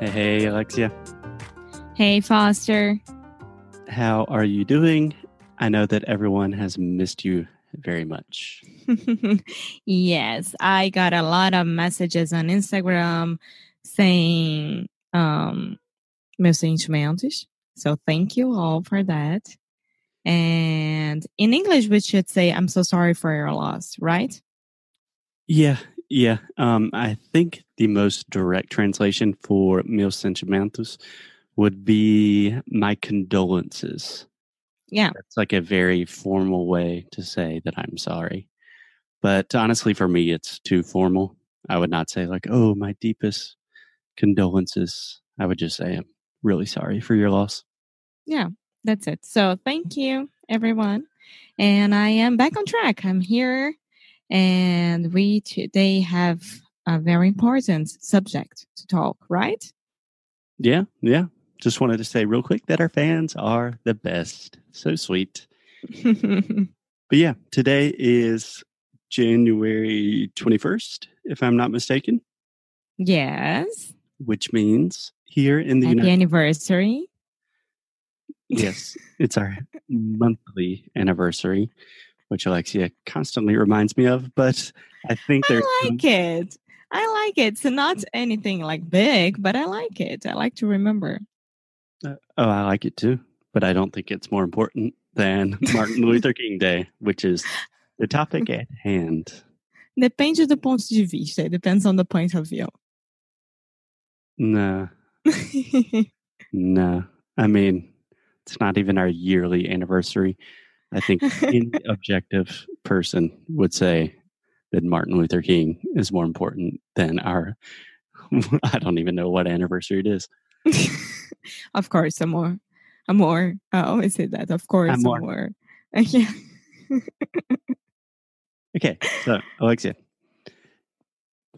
Hey, hey, Alexia. Hey, Foster. How are you doing? I know that everyone has missed you very much. yes, I got a lot of messages on Instagram saying um, meus sentimentos. So thank you all for that. And in English, we should say, I'm so sorry for your loss, right? Yeah, yeah. Um, I think the most direct translation for meus sentimentos would be my condolences. Yeah. It's like a very formal way to say that I'm sorry. But honestly, for me, it's too formal. I would not say, like, oh, my deepest condolences. I would just say, I'm really sorry for your loss. Yeah, that's it. So thank you, everyone. And I am back on track. I'm here, and we today have a very important subject to talk, right? Yeah, yeah. Just wanted to say real quick that our fans are the best. So sweet. but yeah, today is January 21st, if I'm not mistaken. Yes. Which means here in the Happy United anniversary. Yes, it's our monthly anniversary, which Alexia constantly reminds me of. But I think there's I like it. I like it. It's not anything like big, but I like it. I like to remember. Uh, oh, I like it too. But I don't think it's more important than Martin Luther King Day, which is the topic at hand. Depende do ponto de vista. It depends on the point of view. No. no. I mean, it's not even our yearly anniversary. I think any objective person would say that Martin Luther King is more important than our, I don't even know what anniversary it is. of course, amor. more, I always say that. Of course, amor. amor. yeah. okay. So, Alexia,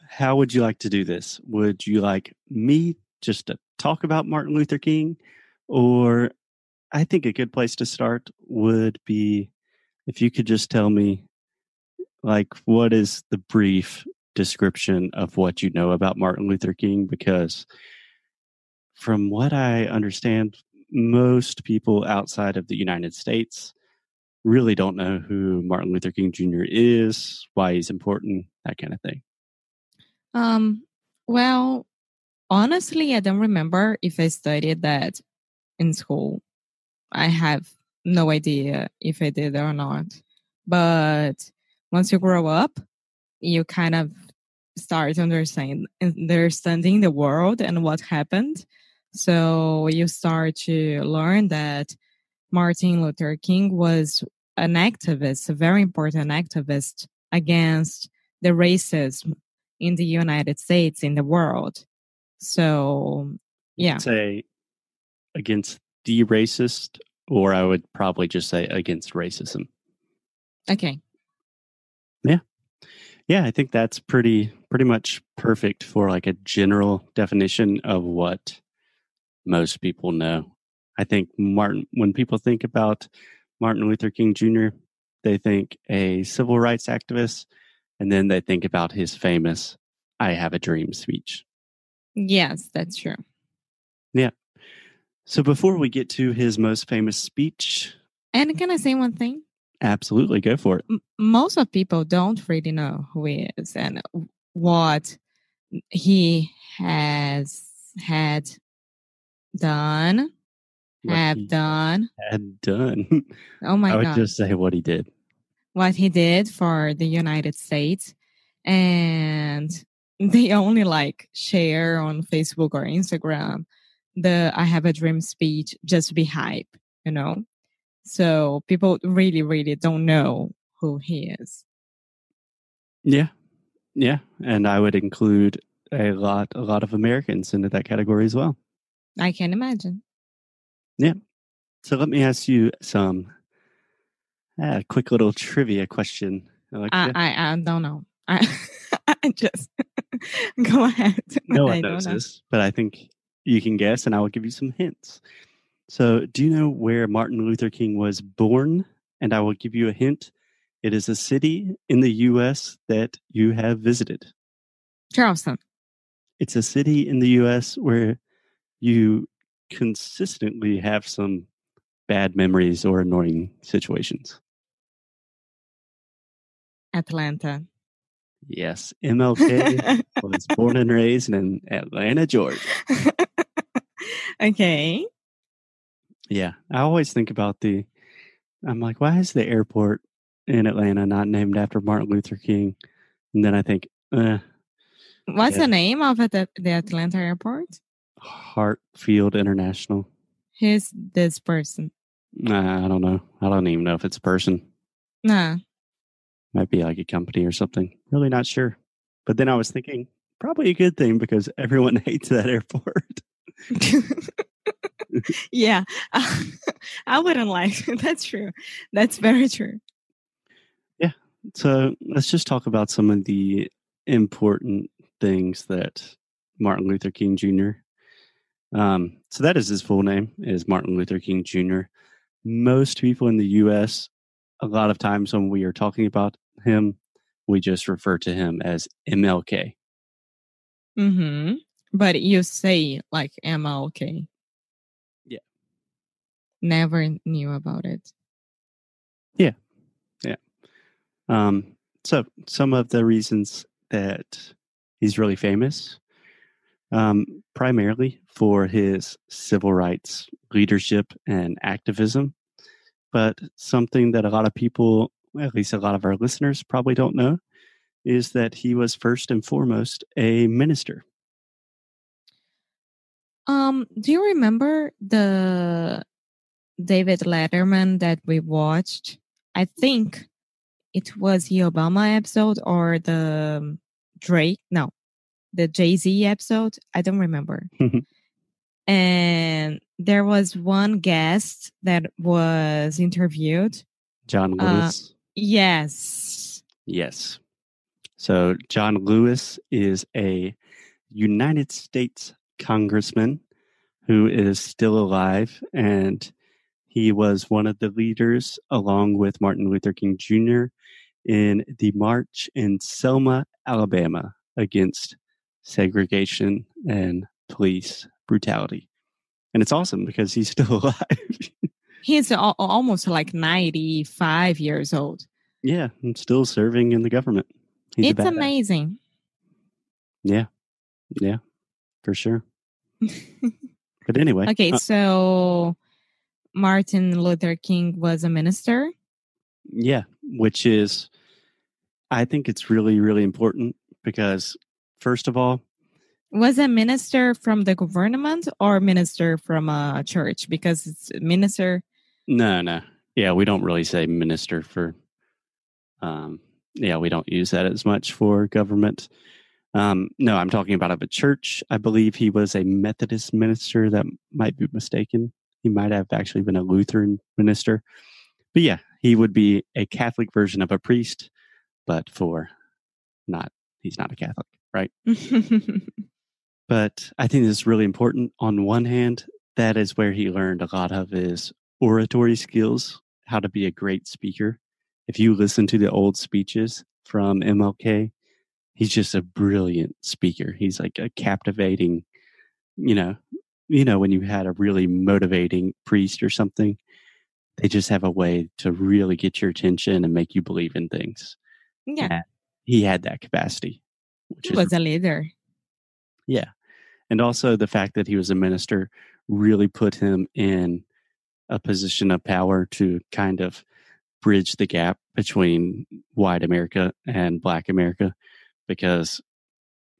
how would you like to do this? Would you like me just to talk about Martin Luther King? Or I think a good place to start would be if you could just tell me, like, what is the brief description of what you know about Martin Luther King? Because from what I understand, most people outside of the United States really don't know who Martin Luther King Jr. is, why he's important, that kind of thing. Um, well, honestly, I don't remember if I studied that in school. I have no idea if I did or not. But once you grow up, you kind of start understanding understanding the world and what happened. So you start to learn that Martin Luther King was an activist, a very important activist against the racism in the United States, in the world. So, yeah. Say against the racist, or I would probably just say against racism. Okay. Yeah. Yeah, I think that's pretty pretty much perfect for like a general definition of what most people know. I think Martin when people think about Martin Luther King Jr., they think a civil rights activist and then they think about his famous I have a dream speech. Yes, that's true. Yeah. So before we get to his most famous speech, and can I say one thing? Absolutely, go for it. M- most of people don't really know who he is and what he has had done, what have done, had done. Oh my I would god! just say what he did. What he did for the United States, and they only like share on Facebook or Instagram the I have a dream speech just to be hype, you know? So people really, really don't know who he is. Yeah. Yeah. And I would include a lot a lot of Americans into that category as well. I can imagine. Yeah. So let me ask you some uh, quick little trivia question. I, I, I don't know. I, I just go ahead. No one knows this, but I think you can guess, and I will give you some hints. So, do you know where Martin Luther King was born? And I will give you a hint. It is a city in the U.S. that you have visited. Charleston. it's a city in the US where you consistently have some bad memories or annoying situations. Atlanta. Yes, MLK was born and raised in Atlanta, Georgia. okay. Yeah, I always think about the. I'm like, why is the airport in Atlanta not named after Martin Luther King? And then I think, eh, What's Yeah. the name of the, the Atlanta airport? Hartsfield International. Who's this person? Nah, I don't know. I don't even know if it's a person. Nah. Might be like a company or something. Really not sure. But then I was thinking, probably a good thing because everyone hates that airport. yeah. I wouldn't like that's true. That's very true. Yeah. So let's just talk about some of the important things that Martin Luther King Jr. Um, so that is his full name is Martin Luther King Jr. Most people in the U.S. a lot of times when we are talking about him, we just refer to him as MLK. Mm-hmm. But you say like MLK. Yeah. Never knew about it. Yeah. Yeah. Um, so some of the reasons that he's really famous, um, primarily for his civil rights leadership and activism, but something that a lot of people, at least a lot of our listeners, probably don't know, is that he was first and foremost a minister. Um, do you remember the David Letterman that we watched? I think it was the Obama episode or the Drake, no, the Jay Z episode. I don't remember. and there was one guest that was interviewed. John Uh, Lewis. Yes. Yes. So John Lewis is a United States congressman who is still alive, and he was one of the leaders, along with Martin Luther King Jr., in the march in Selma, Alabama, against segregation and police brutality. And it's awesome because he's still alive. He's al- almost like 95 years old. yeah, and still serving in the government. He's it's amazing. Yeah, yeah, for sure. But anyway, Okay, uh, so Martin Luther King was a minister. yeah, which is, I think it's really, really important because, first of all, Was a minister from the government or minister from a church? Because it's minister. no, no, yeah, we don't really say minister for, um, yeah, we don't use that as much for government. Um, no, I'm talking about of a church. I believe he was a Methodist minister. That might be mistaken. He might have actually been a Lutheran minister. But yeah, he would be a Catholic version of a priest, but for not, he's not a Catholic, right? But I think this is really important. On one hand, that is where he learned a lot of his oratory skills, how to be a great speaker. If you listen to the old speeches from MLK, he's just a brilliant speaker. He's like a captivating, you know, you know when you had a really motivating priest or something, they just have a way to really get your attention and make you believe in things. yeah, And he had that capacity, which he was a leader. yeah. And also the fact that he was a minister really put him in a position of power to kind of bridge the gap between white America and black America because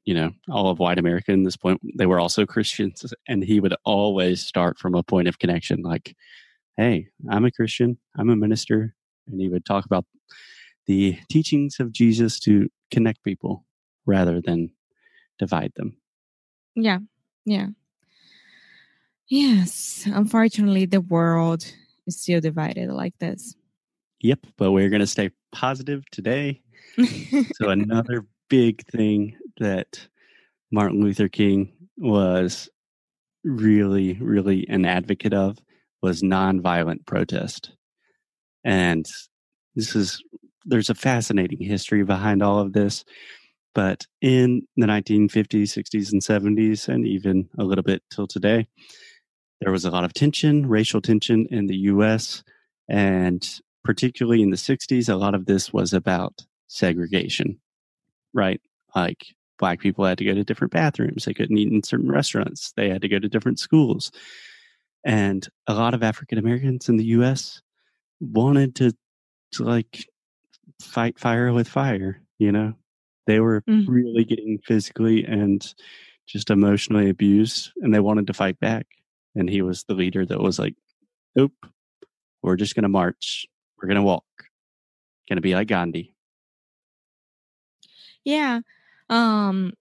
you know all of white America in this point they were also Christians and he would always start from a point of connection like hey I'm a Christian I'm a minister and he would talk about the teachings of Jesus to connect people rather than divide them Yeah, yeah. Yes, unfortunately, the world is still divided like this. Yep, but we're going to stay positive today. So, another big thing that Martin Luther King was really, really an advocate of was nonviolent protest. And this is, there's a fascinating history behind all of this. But in the 1950s, 60s, and 70s, and even a little bit till today, there was a lot of tension, racial tension in the US. And particularly in the 60s, a lot of this was about segregation, right? Like black people had to go to different bathrooms. They couldn't eat in certain restaurants. They had to go to different schools. And a lot of African Americans in the US wanted to, to like fight fire with fire, you know? They were Mm. really getting physically and just emotionally abused and they wanted to fight back. And he was the leader that was like, Nope, we're just gonna march. We're gonna walk. Gonna be like Gandhi. Yeah. Um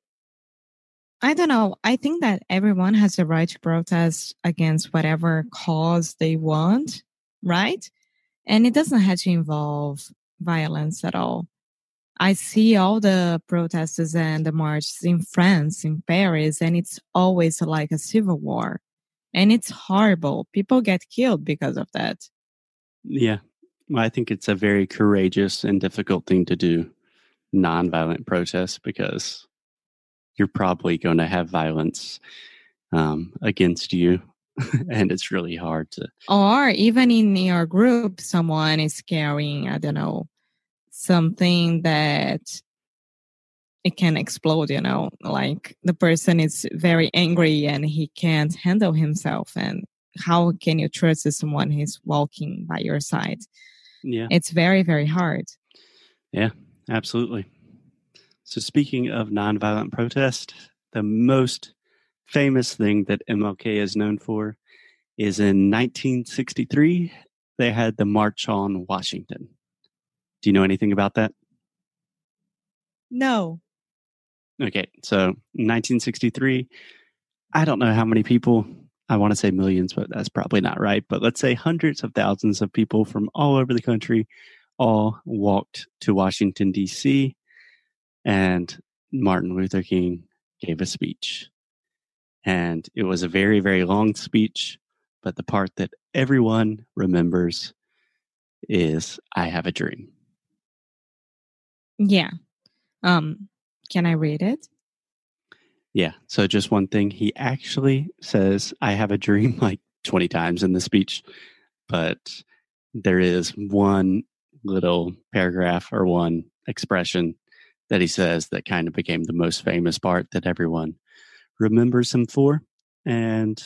I don't know. I think that everyone has the right to protest against whatever cause they want, right? And it doesn't have to involve violence at all. I see all the protests and the marches in France, in Paris, and it's always like a civil war. And it's horrible. People get killed because of that. Yeah. Well, I think it's a very courageous and difficult thing to do, nonviolent protest, because you're probably going to have violence um, against you. and it's really hard to. Or even in your group, someone is carrying, I don't know, something that it can explode, you know, like the person is very angry and he can't handle himself. And how can you trust someone who's walking by your side? Yeah, It's very, very hard. Absolutely. So, speaking of nonviolent protest, the most famous thing that MLK is known for is in 1963, they had the March on Washington. Do you know anything about that? No. Okay, so 1963, I don't know how many people, I want to say millions, but that's probably not right. But let's say hundreds of thousands of people from all over the country all walked to Washington, D.C., and Martin Luther King gave a speech. And it was a very, very long speech, but the part that everyone remembers is I have a dream. Yeah. Um, can I read it? Yeah. So just one thing, he actually says, I have a dream like 20 times in the speech, but there is one little paragraph or one expression that he says that kind of became the most famous part that everyone remembers him for. And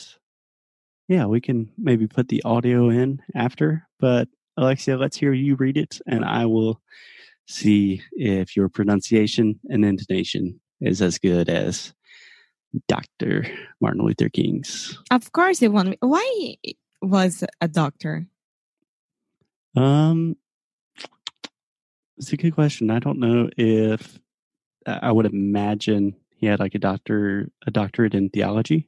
yeah, we can maybe put the audio in after, but Alexia, let's hear you read it and I will see if your pronunciation and intonation is as good as Dr. Martin Luther King's. Of course, it won. Why was a doctor? Um, it's a good question. I don't know if I I would imagine he had like a doctor, a doctorate in theology.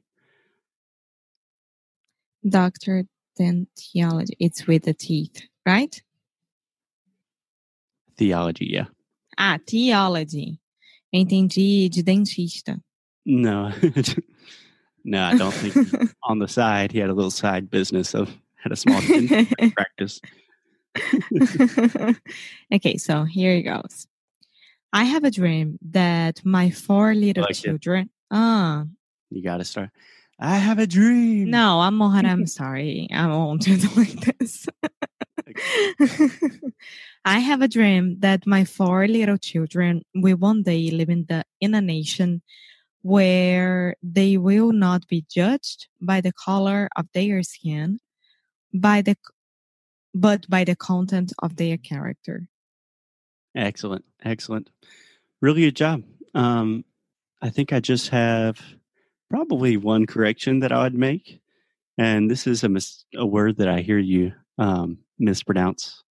Doctor then theology. It's with the teeth, right? Theology, yeah. Ah, theology. Entendi de dentista. No, no, I don't think on the side he had a little side business of had a small practice. okay, so here it goes. I have a dream that my four little like children. Ah, You got to start. I have a dream. no, I'm Mohan. I'm sorry. I won't do it like this. I have a dream that my four little children will one day live in the in a nation where they will not be judged by the color of their skin, by the but by the content of their character. Excellent, excellent. Really good job. Um, I think I just have probably one correction that I would make, and this is a mis- a word that I hear you um, mispronounce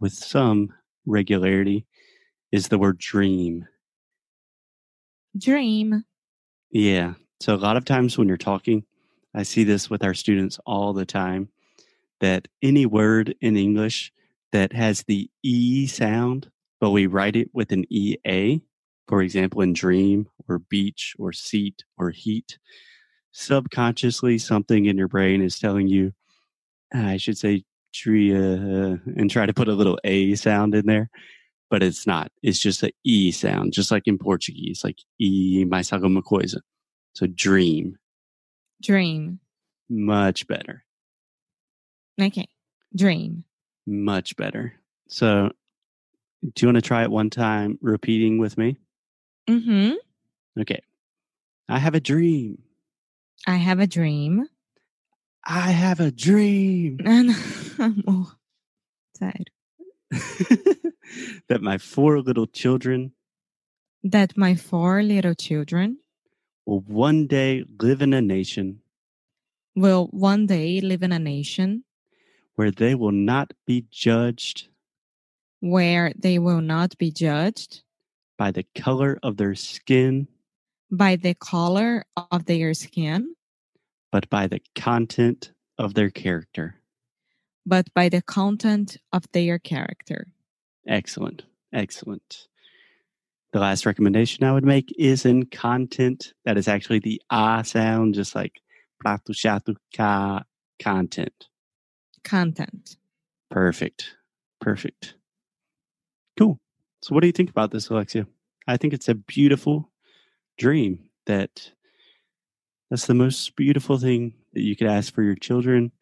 with some regularity. Is the word dream? Dream. Yeah. So a lot of times when you're talking, I see this with our students all the time that any word in English that has the E sound, but we write it with an EA, for example, in dream or beach or seat or heat, subconsciously something in your brain is telling you, I should say tria, and try to put a little A sound in there. but it's not. It's just a E sound, just like in Portuguese, like E mais alguma coisa. So dream, Dream. much better, Okay. Dream. much better. So do you want to try it one time repeating with me? Mm-hmm. Okay. I have a dream. I have a dream. I have a dream And I'm all sad. that my four little children That my four little children will one day live in a nation will one day live in a nation where they will not be judged where they will not be judged by the color of their skin, by the color of their skin, but by the content of their character. but by the content of their character. Excellent. Excellent. The last recommendation I would make is in content. That is actually the ah sound, just like prato chato ka content. Content. Perfect. Perfect. Cool. So, what do you think about this, Alexia? I think it's a beautiful dream that that's the most beautiful thing that you could ask for your children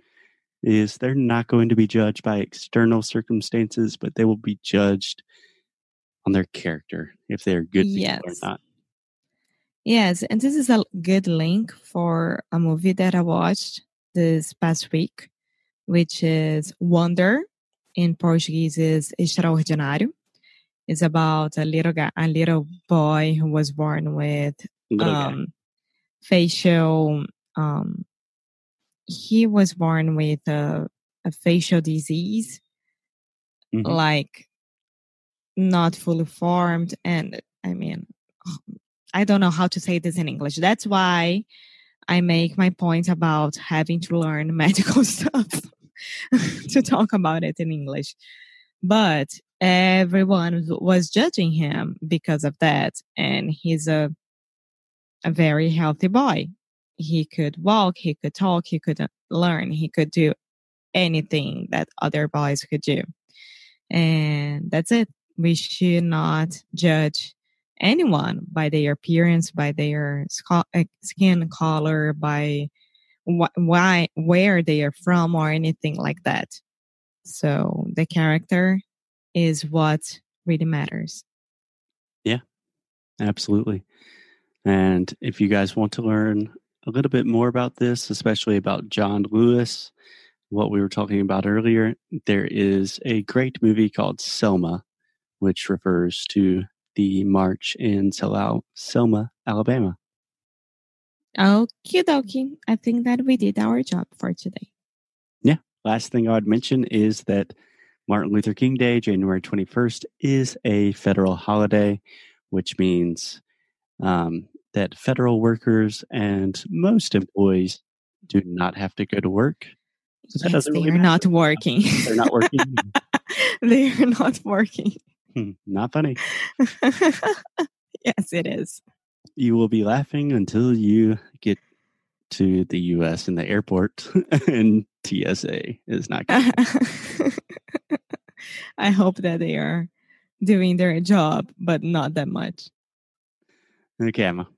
is they're not going to be judged by external circumstances, but they will be judged on their character if they're good people or not. Yes, and this is a good link for a movie that I watched this past week, which is Wonder. In Portuguese is Extraordinário. It's about a little guy, a little boy who was born with um, facial. Um, he was born with a, a facial disease, Mhm. like not fully formed, and I mean, I don't know how to say this in English. That's why I make my point about having to learn medical stuff to talk about it in English. But everyone was judging him because of that, and he's a a very healthy boy. He could walk, he could talk, he could uh, learn, he could do anything that other boys could do. And that's it. We should not judge anyone by their appearance, by their uh, skin color, by wh- why, where they are from, or anything like that. So the character is what really matters. Yeah. Absolutely. And if you guys want to learn a little bit more about this, especially about John Lewis, what we were talking about earlier, there is a great movie called Selma, which refers to the march in Sel- Selma, Alabama. Okie dokie. I think that we did our job for today. Yeah. Last thing I would mention is that Martin Luther King Day, January 21st, is a federal holiday, which means um, that federal workers and most employees do not have to go to work. So Yes, doesn't they really are not working. They're not working. they are not working. Hmm, not funny. yes, it is. You will be laughing until you get to the US in the airport and TSA is not good. I hope that they are doing their job, but not that much. Okay, Emma.